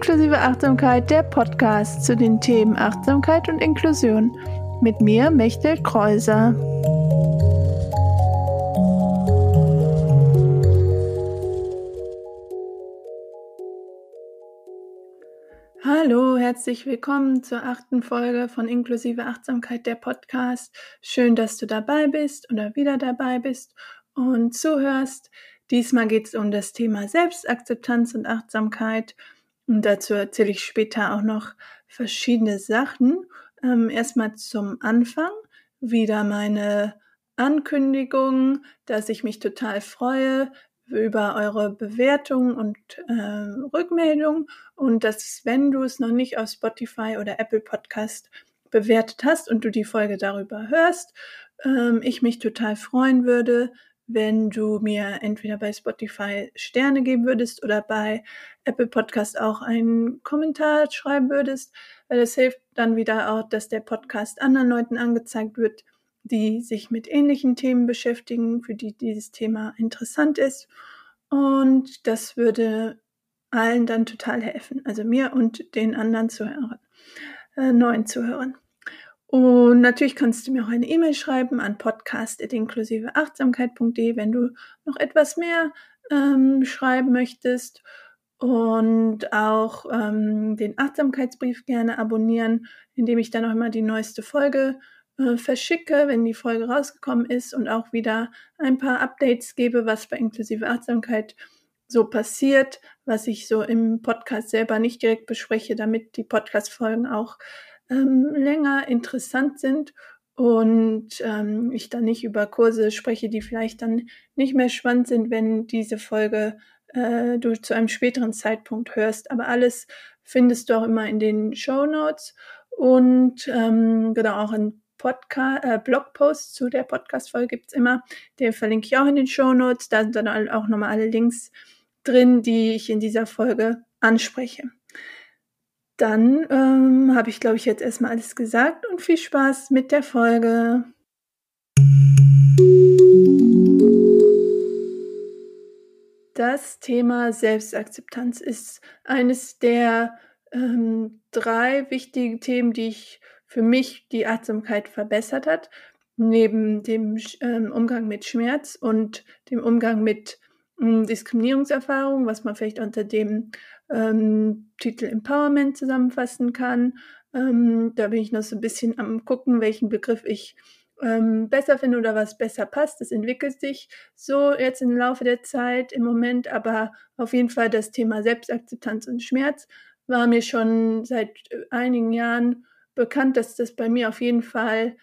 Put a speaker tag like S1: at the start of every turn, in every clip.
S1: Inklusive Achtsamkeit, der Podcast zu den Themen Achtsamkeit und Inklusion. Mit mir, Mechtel Kreuser. Hallo, herzlich willkommen zur achten Folge von Inklusive Achtsamkeit, der Podcast. Schön, dass du dabei bist oder wieder dabei bist und zuhörst. Diesmal geht es um das Thema Selbstakzeptanz und Achtsamkeit. Und dazu erzähle ich später auch noch verschiedene Sachen. Ähm, erstmal zum Anfang wieder meine Ankündigung, dass ich mich total freue über eure Bewertung und äh, Rückmeldung und dass wenn du es noch nicht auf Spotify oder Apple Podcast bewertet hast und du die Folge darüber hörst, ähm, ich mich total freuen würde, wenn du mir entweder bei Spotify Sterne geben würdest oder bei Apple Podcast auch einen Kommentar schreiben würdest, weil es hilft dann wieder auch, dass der Podcast anderen Leuten angezeigt wird, die sich mit ähnlichen Themen beschäftigen, für die dieses Thema interessant ist. Und das würde allen dann total helfen, also mir und den anderen Zuhörern, äh, neuen Zuhörern. Und natürlich kannst du mir auch eine E-Mail schreiben an podcast.inklusiveachtsamkeit.de, wenn du noch etwas mehr ähm, schreiben möchtest. Und auch ähm, den Achtsamkeitsbrief gerne abonnieren, indem ich dann auch immer die neueste Folge äh, verschicke, wenn die Folge rausgekommen ist und auch wieder ein paar Updates gebe, was bei inklusive Achtsamkeit so passiert, was ich so im Podcast selber nicht direkt bespreche, damit die Podcast-Folgen auch ähm, länger interessant sind und ähm, ich dann nicht über Kurse spreche, die vielleicht dann nicht mehr spannend sind, wenn diese Folge äh, du zu einem späteren Zeitpunkt hörst. Aber alles findest du auch immer in den Show Notes und ähm, genau auch in Podcast, äh, Blogpost zu der Podcast-Folge gibt's immer. Den verlinke ich auch in den Show Notes. Da sind dann auch nochmal alle Links drin, die ich in dieser Folge anspreche. Dann ähm, habe ich, glaube ich, jetzt erstmal alles gesagt und viel Spaß mit der Folge. Das Thema Selbstakzeptanz ist eines der ähm, drei wichtigen Themen, die ich für mich die Achtsamkeit verbessert hat, neben dem ähm, Umgang mit Schmerz und dem Umgang mit ähm, Diskriminierungserfahrungen, was man vielleicht unter dem ähm, Titel Empowerment zusammenfassen kann. Ähm, da bin ich noch so ein bisschen am gucken, welchen Begriff ich ähm, besser finde oder was besser passt. Das entwickelt sich so jetzt im Laufe der Zeit im Moment, aber auf jeden Fall das Thema Selbstakzeptanz und Schmerz war mir schon seit äh, einigen Jahren bekannt, dass das bei mir auf jeden Fall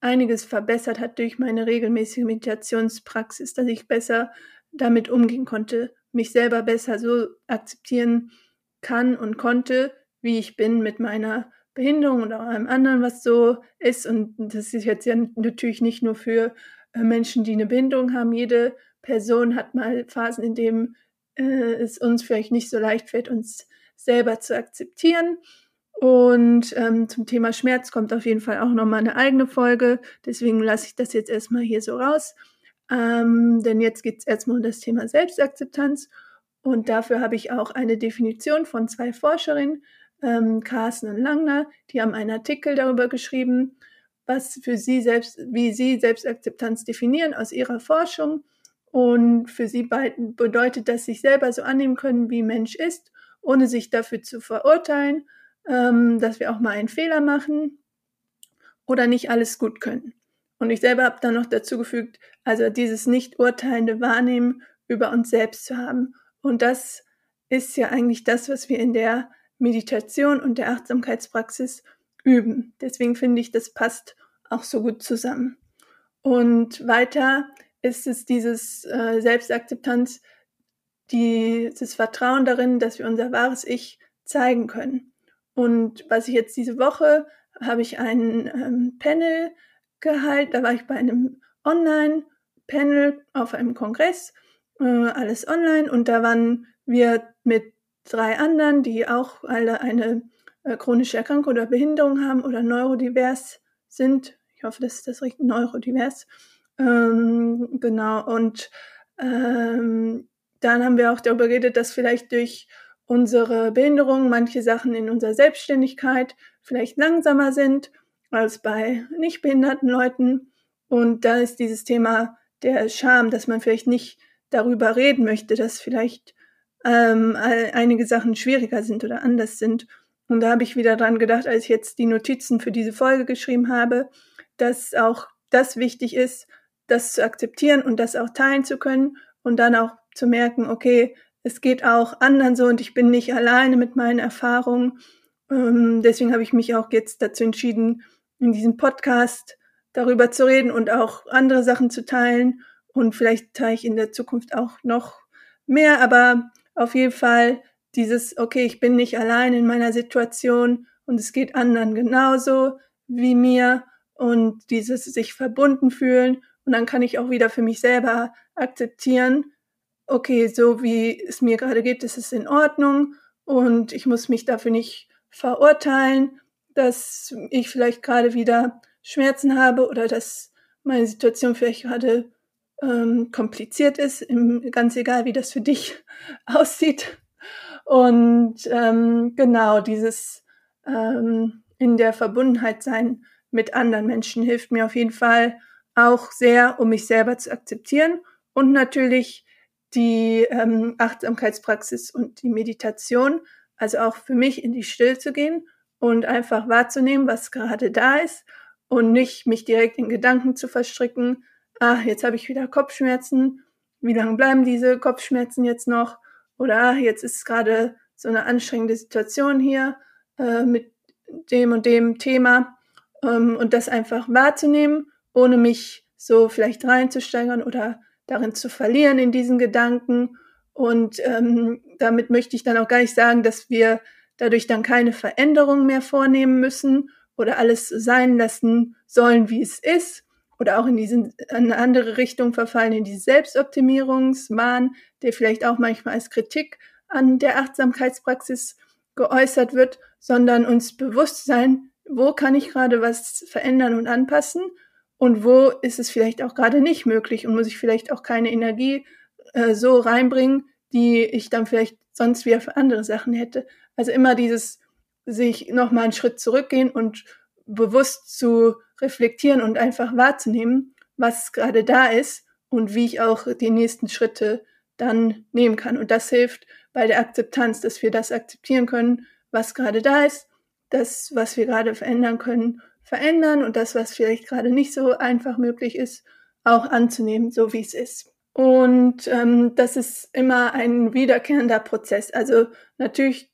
S1: einiges verbessert hat durch meine regelmäßige Meditationspraxis, dass ich besser damit umgehen konnte, mich selber besser so akzeptieren kann und konnte, wie ich bin mit meiner Behinderung oder allem anderen, was so ist. Und das ist jetzt ja natürlich nicht nur für äh, Menschen, die eine Behinderung haben. Jede Person hat mal Phasen, in denen äh, es uns vielleicht nicht so leicht fällt, uns selber zu akzeptieren. Und ähm, zum Thema Schmerz kommt auf jeden Fall auch nochmal eine eigene Folge. Deswegen lasse ich das jetzt erstmal hier so raus. Ähm, denn jetzt geht es erstmal um das Thema Selbstakzeptanz. Und dafür habe ich auch eine Definition von zwei Forscherinnen, ähm, Carsten und Langner, die haben einen Artikel darüber geschrieben, was für sie selbst, wie sie Selbstakzeptanz definieren aus ihrer Forschung. Und für sie beiden bedeutet das, sich selber so annehmen können, wie Mensch ist, ohne sich dafür zu verurteilen, ähm, dass wir auch mal einen Fehler machen oder nicht alles gut können. Und ich selber habe dann noch dazu gefügt, also dieses nicht urteilende Wahrnehmen über uns selbst zu haben. Und das ist ja eigentlich das, was wir in der Meditation und der Achtsamkeitspraxis üben. Deswegen finde ich, das passt auch so gut zusammen. Und weiter ist es dieses äh, Selbstakzeptanz, dieses Vertrauen darin, dass wir unser wahres Ich zeigen können. Und was ich jetzt diese Woche habe ich ein ähm, Panel gehalten, da war ich bei einem Online-Panel auf einem Kongress, äh, alles online und da waren wir mit drei anderen, die auch alle eine äh, chronische Erkrankung oder Behinderung haben oder neurodivers sind. Ich hoffe, das ist das richtig, neurodivers. Ähm, genau, und ähm, dann haben wir auch darüber geredet, dass vielleicht durch unsere Behinderung, manche Sachen in unserer Selbstständigkeit vielleicht langsamer sind als bei nicht behinderten Leuten. Und da ist dieses Thema der Scham, dass man vielleicht nicht darüber reden möchte, dass vielleicht ähm, einige Sachen schwieriger sind oder anders sind. Und da habe ich wieder dran gedacht, als ich jetzt die Notizen für diese Folge geschrieben habe, dass auch das wichtig ist, das zu akzeptieren und das auch teilen zu können und dann auch zu merken, okay, es geht auch anderen so und ich bin nicht alleine mit meinen Erfahrungen. Ähm, deswegen habe ich mich auch jetzt dazu entschieden, in diesem Podcast darüber zu reden und auch andere Sachen zu teilen. Und vielleicht teile ich in der Zukunft auch noch mehr, aber auf jeden Fall dieses, okay, ich bin nicht allein in meiner Situation und es geht anderen genauso wie mir. Und dieses sich verbunden fühlen. Und dann kann ich auch wieder für mich selber akzeptieren, okay, so wie es mir gerade geht, ist es in Ordnung. Und ich muss mich dafür nicht verurteilen, dass ich vielleicht gerade wieder Schmerzen habe oder dass meine Situation vielleicht gerade ähm, kompliziert ist, im, ganz egal, wie das für dich aussieht. Und ähm, genau dieses ähm, in der Verbundenheit sein mit anderen Menschen hilft mir auf jeden Fall auch sehr, um mich selber zu akzeptieren und natürlich die ähm, Achtsamkeitspraxis und die Meditation, also auch für mich in die Stille zu gehen und einfach wahrzunehmen, was gerade da ist und nicht mich direkt in Gedanken zu verstricken, ah, jetzt habe ich wieder Kopfschmerzen, wie lange bleiben diese Kopfschmerzen jetzt noch? Oder ah, jetzt ist gerade so eine anstrengende Situation hier äh, mit dem und dem Thema ähm, und das einfach wahrzunehmen, ohne mich so vielleicht reinzusteigern oder darin zu verlieren in diesen Gedanken. Und ähm, damit möchte ich dann auch gar nicht sagen, dass wir dadurch dann keine Veränderung mehr vornehmen müssen oder alles sein lassen sollen, wie es ist, oder auch in diese in eine andere Richtung verfallen, in die Selbstoptimierungswahn, der vielleicht auch manchmal als Kritik an der Achtsamkeitspraxis geäußert wird, sondern uns bewusst sein, wo kann ich gerade was verändern und anpassen und wo ist es vielleicht auch gerade nicht möglich und muss ich vielleicht auch keine Energie äh, so reinbringen, die ich dann vielleicht sonst wieder für andere Sachen hätte. Also immer dieses sich nochmal einen Schritt zurückgehen und bewusst zu reflektieren und einfach wahrzunehmen, was gerade da ist und wie ich auch die nächsten Schritte dann nehmen kann. Und das hilft bei der Akzeptanz, dass wir das akzeptieren können, was gerade da ist, das, was wir gerade verändern können, verändern und das, was vielleicht gerade nicht so einfach möglich ist, auch anzunehmen, so wie es ist. Und ähm, das ist immer ein wiederkehrender Prozess. Also natürlich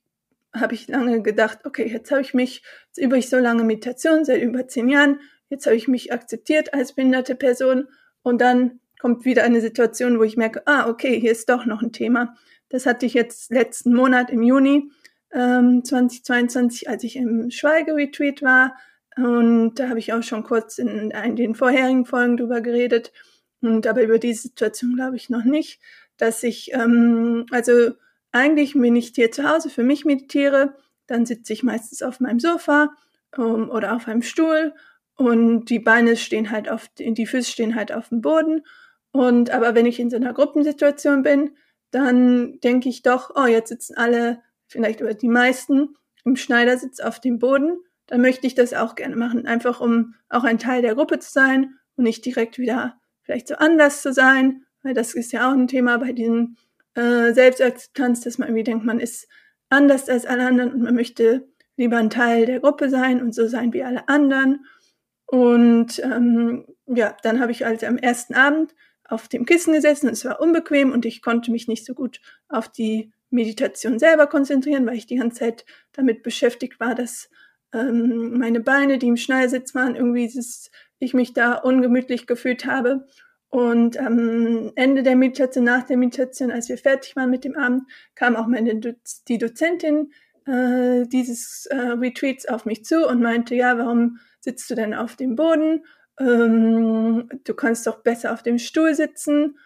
S1: habe ich lange gedacht, okay, jetzt habe ich mich, jetzt übe ich so lange Meditation, seit über zehn Jahren, jetzt habe ich mich akzeptiert als behinderte Person und dann kommt wieder eine Situation, wo ich merke, ah, okay, hier ist doch noch ein Thema. Das hatte ich jetzt letzten Monat im Juni ähm, 2022, als ich im Schweigeretreat war. Und da habe ich auch schon kurz in, in den vorherigen Folgen drüber geredet. Und aber über diese Situation glaube ich noch nicht, dass ich, ähm, also eigentlich, wenn ich hier zu Hause für mich meditiere, dann sitze ich meistens auf meinem Sofa ähm, oder auf einem Stuhl und die Beine stehen halt auf, die Füße stehen halt auf dem Boden. Und aber wenn ich in so einer Gruppensituation bin, dann denke ich doch, oh, jetzt sitzen alle, vielleicht über die meisten im Schneidersitz auf dem Boden. Dann möchte ich das auch gerne machen, einfach um auch ein Teil der Gruppe zu sein und nicht direkt wieder vielleicht so anders zu sein, weil das ist ja auch ein Thema bei diesen äh, Selbstakzeptanz, dass man irgendwie denkt, man ist anders als alle anderen und man möchte lieber ein Teil der Gruppe sein und so sein wie alle anderen. Und ähm, ja, dann habe ich also am ersten Abend auf dem Kissen gesessen und es war unbequem und ich konnte mich nicht so gut auf die Meditation selber konzentrieren, weil ich die ganze Zeit damit beschäftigt war, dass ähm, meine Beine, die im Schnallsitz waren, irgendwie dieses, ich mich da ungemütlich gefühlt habe. Und am Ende der Meditation, nach der Meditation, als wir fertig waren mit dem Abend, kam auch meine Do die Dozentin äh, dieses äh, Retreats auf mich zu und meinte, ja, warum sitzt du denn auf dem Boden? Ähm, du kannst doch besser auf dem Stuhl sitzen.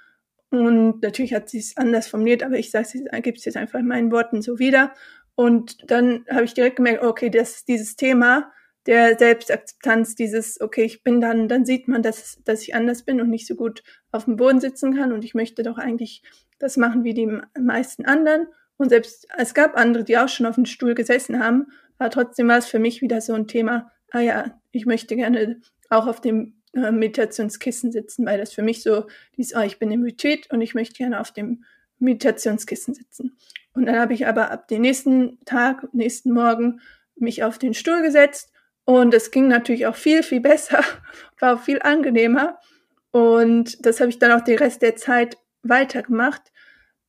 S1: Und natürlich hat sie es anders formuliert, aber ich sage es, gebe es jetzt einfach in meinen Worten so wieder. Und dann habe ich direkt gemerkt, okay, das, dieses Thema der Selbstakzeptanz, dieses, okay, ich bin dann, dann sieht man, dass, dass ich anders bin und nicht so gut auf dem Boden sitzen kann und ich möchte doch eigentlich das machen wie die meisten anderen. Und selbst es gab andere, die auch schon auf dem Stuhl gesessen haben, aber trotzdem war es für mich wieder so ein Thema, ah ja, ich möchte gerne auch auf dem äh, Meditationskissen sitzen, weil das für mich so dieses, oh, ich bin im Retreat und ich möchte gerne auf dem Meditationskissen sitzen. Und dann habe ich aber ab dem nächsten Tag, nächsten Morgen mich auf den Stuhl gesetzt und es ging natürlich auch viel, viel besser, war auch viel angenehmer. Und das habe ich dann auch den Rest der Zeit weitergemacht.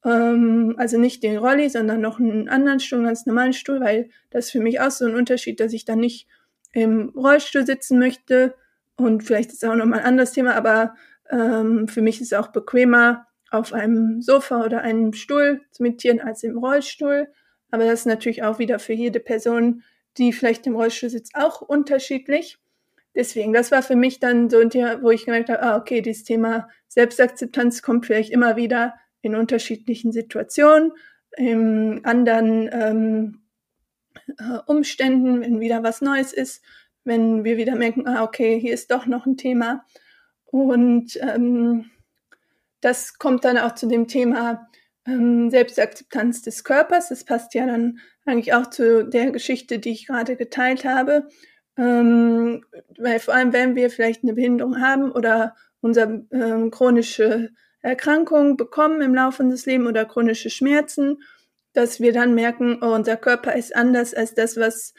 S1: Ähm, also nicht den Rolli, sondern noch einen anderen Stuhl, einen ganz normalen Stuhl, weil das für mich auch so ein Unterschied, dass ich dann nicht im Rollstuhl sitzen möchte. Und vielleicht ist auch nochmal ein anderes Thema, aber ähm, für mich ist es auch bequemer, auf einem Sofa oder einem Stuhl zu meditieren als im Rollstuhl. Aber das ist natürlich auch wieder für jede Person, die vielleicht im Rollstuhl sitzt, auch unterschiedlich. Deswegen, das war für mich dann so ein Thema, wo ich gemerkt habe, ah, okay, dieses Thema Selbstakzeptanz kommt vielleicht immer wieder in unterschiedlichen Situationen, in anderen ähm, äh, Umständen, wenn wieder was Neues ist, wenn wir wieder merken, ah, okay, hier ist doch noch ein Thema. Und ähm, das kommt dann auch zu dem Thema ähm, Selbstakzeptanz des Körpers. Das passt ja dann eigentlich auch zu der Geschichte, die ich gerade geteilt habe. Ähm, weil vor allem, wenn wir vielleicht eine Behinderung haben oder unsere ähm, chronische Erkrankung bekommen im Laufe unseres Lebens oder chronische Schmerzen, dass wir dann merken, oh, unser Körper ist anders als das, was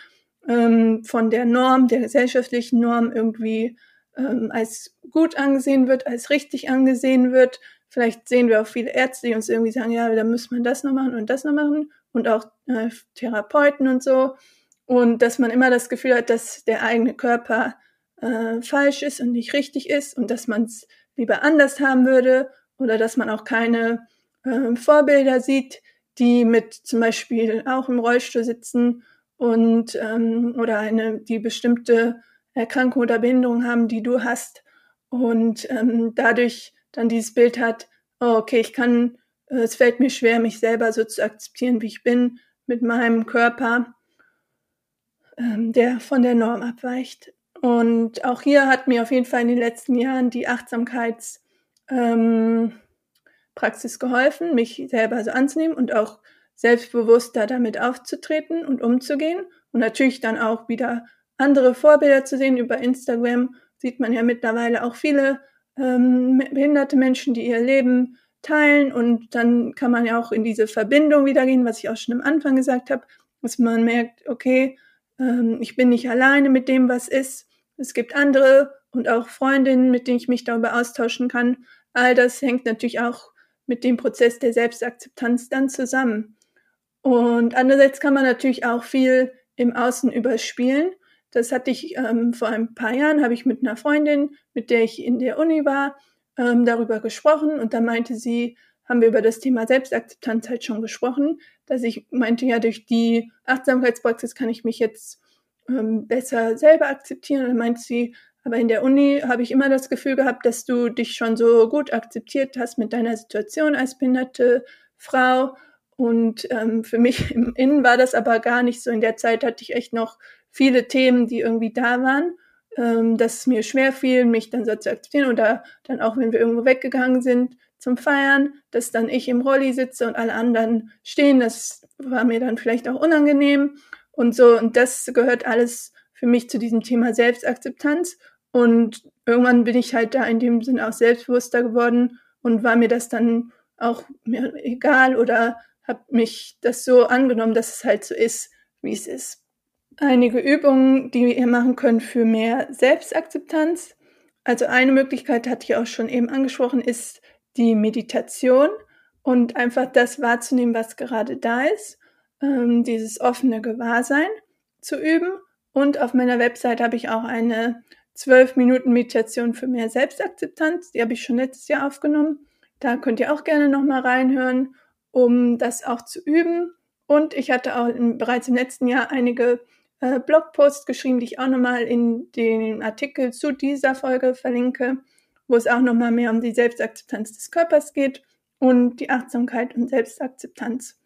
S1: ähm, von der Norm, der gesellschaftlichen Norm irgendwie ähm, als gut angesehen wird, als richtig angesehen wird. Vielleicht sehen wir auch viele Ärzte, die uns irgendwie sagen, ja, da muss man das noch machen und das noch machen und auch äh, Therapeuten und so. Und dass man immer das Gefühl hat, dass der eigene Körper äh, falsch ist und nicht richtig ist und dass man es lieber anders haben würde oder dass man auch keine äh, Vorbilder sieht, die mit zum Beispiel auch im Rollstuhl sitzen und ähm, oder eine die bestimmte Erkrankung oder Behinderung haben, die du hast und ähm, dadurch dann dieses Bild hat, oh, okay, ich kann, äh, es fällt mir schwer, mich selber so zu akzeptieren, wie ich bin, mit meinem Körper, ähm, der von der Norm abweicht. Und auch hier hat mir auf jeden Fall in den letzten Jahren die Achtsamkeitspraxis ähm, geholfen, mich selber so anzunehmen und auch selbstbewusster damit aufzutreten und umzugehen und natürlich dann auch wieder andere Vorbilder zu sehen. Über Instagram sieht man ja mittlerweile auch viele ähm, behinderte Menschen, die ihr Leben teilen und dann kann man ja auch in diese Verbindung wieder gehen, was ich auch schon am Anfang gesagt habe, dass man merkt, okay, ähm, ich bin nicht alleine mit dem, was ist. Es gibt andere und auch Freundinnen, mit denen ich mich darüber austauschen kann. All das hängt natürlich auch mit dem Prozess der Selbstakzeptanz dann zusammen. Und andererseits kann man natürlich auch viel im Außen überspielen das hatte ich ähm, vor ein paar Jahren, habe ich mit einer Freundin, mit der ich in der Uni war, ähm, darüber gesprochen und da meinte sie, haben wir über das Thema Selbstakzeptanz halt schon gesprochen, dass ich meinte, ja, durch die Achtsamkeitspraxis kann ich mich jetzt ähm, besser selber akzeptieren. Und dann meinte sie, aber in der Uni habe ich immer das Gefühl gehabt, dass du dich schon so gut akzeptiert hast mit deiner Situation als behinderte Frau. Und ähm, für mich im Innen war das aber gar nicht so. In der Zeit hatte ich echt noch viele Themen, die irgendwie da waren, ähm, dass es mir schwer fiel, mich dann so zu akzeptieren oder dann auch, wenn wir irgendwo weggegangen sind zum Feiern, dass dann ich im Rolli sitze und alle anderen stehen, das war mir dann vielleicht auch unangenehm und so. Und das gehört alles für mich zu diesem Thema Selbstakzeptanz. Und irgendwann bin ich halt da in dem Sinn auch selbstbewusster geworden und war mir das dann auch mir egal oder habe mich das so angenommen, dass es halt so ist, wie es ist. Einige Übungen, die ihr machen könnt für mehr Selbstakzeptanz. Also eine Möglichkeit, hatte ich auch schon eben angesprochen, ist die Meditation und einfach das wahrzunehmen, was gerade da ist, ähm, dieses offene Gewahrsein zu üben. Und auf meiner Website habe ich auch eine 12 Minuten Meditation für mehr Selbstakzeptanz. Die habe ich schon letztes Jahr aufgenommen. Da könnt ihr auch gerne nochmal reinhören, um das auch zu üben. Und ich hatte auch in, bereits im letzten Jahr einige äh, Blogpost geschrieben, die ich auch nochmal in den Artikel zu dieser Folge verlinke, wo es auch nochmal mehr um die Selbstakzeptanz des Körpers geht und die Achtsamkeit und Selbstakzeptanz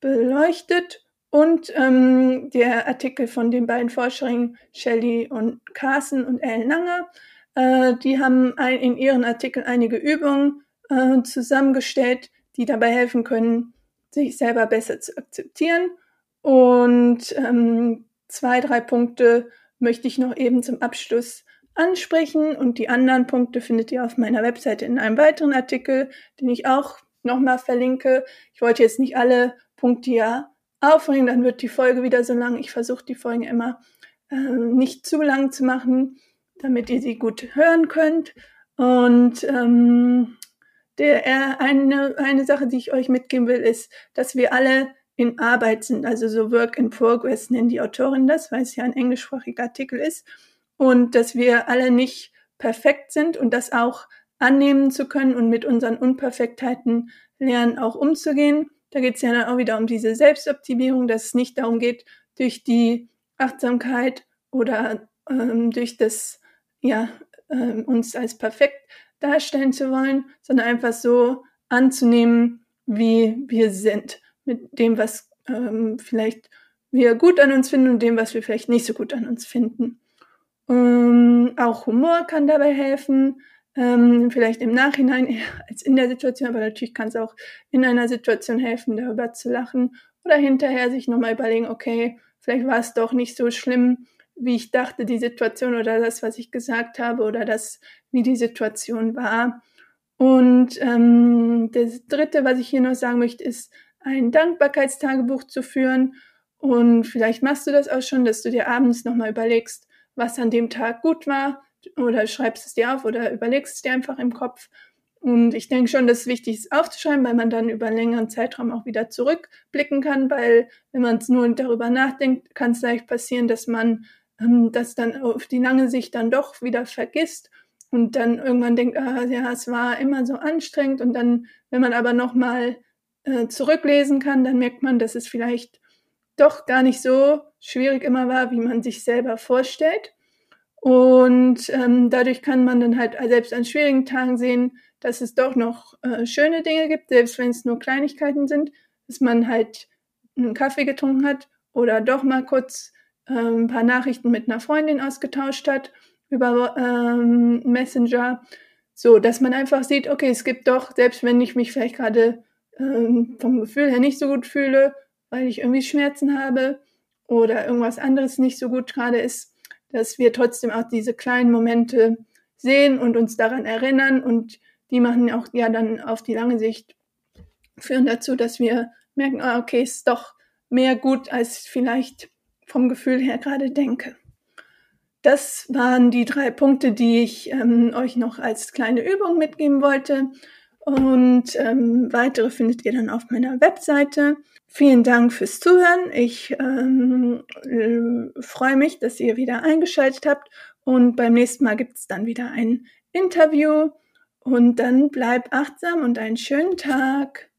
S1: beleuchtet. Und ähm, der Artikel von den beiden Forscherinnen Shelley und Carson und Ellen Langer, äh, die haben ein, in ihren Artikeln einige Übungen äh, zusammengestellt, die dabei helfen können, sich selber besser zu akzeptieren. Und ähm, zwei, drei Punkte möchte ich noch eben zum Abschluss ansprechen und die anderen Punkte findet ihr auf meiner Webseite in einem weiteren Artikel, den ich auch nochmal verlinke. Ich wollte jetzt nicht alle Punkte ja aufbringen, dann wird die Folge wieder so lang. Ich versuche die Folgen immer äh, nicht zu lang zu machen, damit ihr sie gut hören könnt. Und ähm, der, äh, eine, eine Sache, die ich euch mitgeben will, ist, dass wir alle in Arbeit sind, also so Work in Progress nennen die Autorin das, weil es ja ein englischsprachiger Artikel ist. Und dass wir alle nicht perfekt sind und das auch annehmen zu können und mit unseren Unperfektheiten lernen, auch umzugehen. Da geht es ja dann auch wieder um diese Selbstoptimierung, dass es nicht darum geht, durch die Achtsamkeit oder ähm, durch das, ja, ähm, uns als perfekt darstellen zu wollen, sondern einfach so anzunehmen, wie wir sind, mit dem, was ähm, vielleicht wir gut an uns finden und dem, was wir vielleicht nicht so gut an uns finden. Ähm, auch Humor kann dabei helfen, ähm, vielleicht im Nachhinein eher als in der Situation, aber natürlich kann es auch in einer Situation helfen, darüber zu lachen oder hinterher sich nochmal überlegen, okay, vielleicht war es doch nicht so schlimm, wie ich dachte, die Situation oder das, was ich gesagt habe oder das, wie die Situation war. Und ähm, das Dritte, was ich hier noch sagen möchte, ist, ein Dankbarkeitstagebuch zu führen. Und vielleicht machst du das auch schon, dass du dir abends nochmal überlegst, was an dem Tag gut war oder schreibst es dir auf oder überlegst es dir einfach im Kopf. Und ich denke schon, dass es wichtig ist aufzuschreiben, weil man dann über einen längeren Zeitraum auch wieder zurückblicken kann, weil wenn man es nur darüber nachdenkt, kann es leicht passieren, dass man ähm, das dann auf die lange Sicht dann doch wieder vergisst und dann irgendwann denkt, ah, ja, es war immer so anstrengend und dann, wenn man aber nochmal äh, zurücklesen kann, dann merkt man, dass es vielleicht doch gar nicht so schwierig immer war, wie man sich selber vorstellt. Und ähm, dadurch kann man dann halt selbst an schwierigen Tagen sehen, dass es doch noch äh, schöne Dinge gibt, selbst wenn es nur Kleinigkeiten sind, dass man halt einen Kaffee getrunken hat oder doch mal kurz äh, ein paar Nachrichten mit einer Freundin ausgetauscht hat über ähm, Messenger, so dass man einfach sieht, okay, es gibt doch, selbst wenn ich mich vielleicht gerade ähm, vom Gefühl her nicht so gut fühle, weil ich irgendwie Schmerzen habe oder irgendwas anderes nicht so gut gerade ist, dass wir trotzdem auch diese kleinen Momente sehen und uns daran erinnern und die machen auch ja dann auf die lange Sicht führen dazu, dass wir merken, ah, okay, ist doch mehr gut, als vielleicht vom Gefühl her gerade denke. Das waren die drei Punkte, die ich ähm, euch noch als kleine Übung mitgeben wollte. Und ähm, weitere findet ihr dann auf meiner Webseite. Vielen Dank fürs Zuhören. Ich ähm, äh, freue mich, dass ihr wieder eingeschaltet habt. Und beim nächsten Mal gibt es dann wieder ein Interview. Und dann bleib achtsam und einen schönen Tag.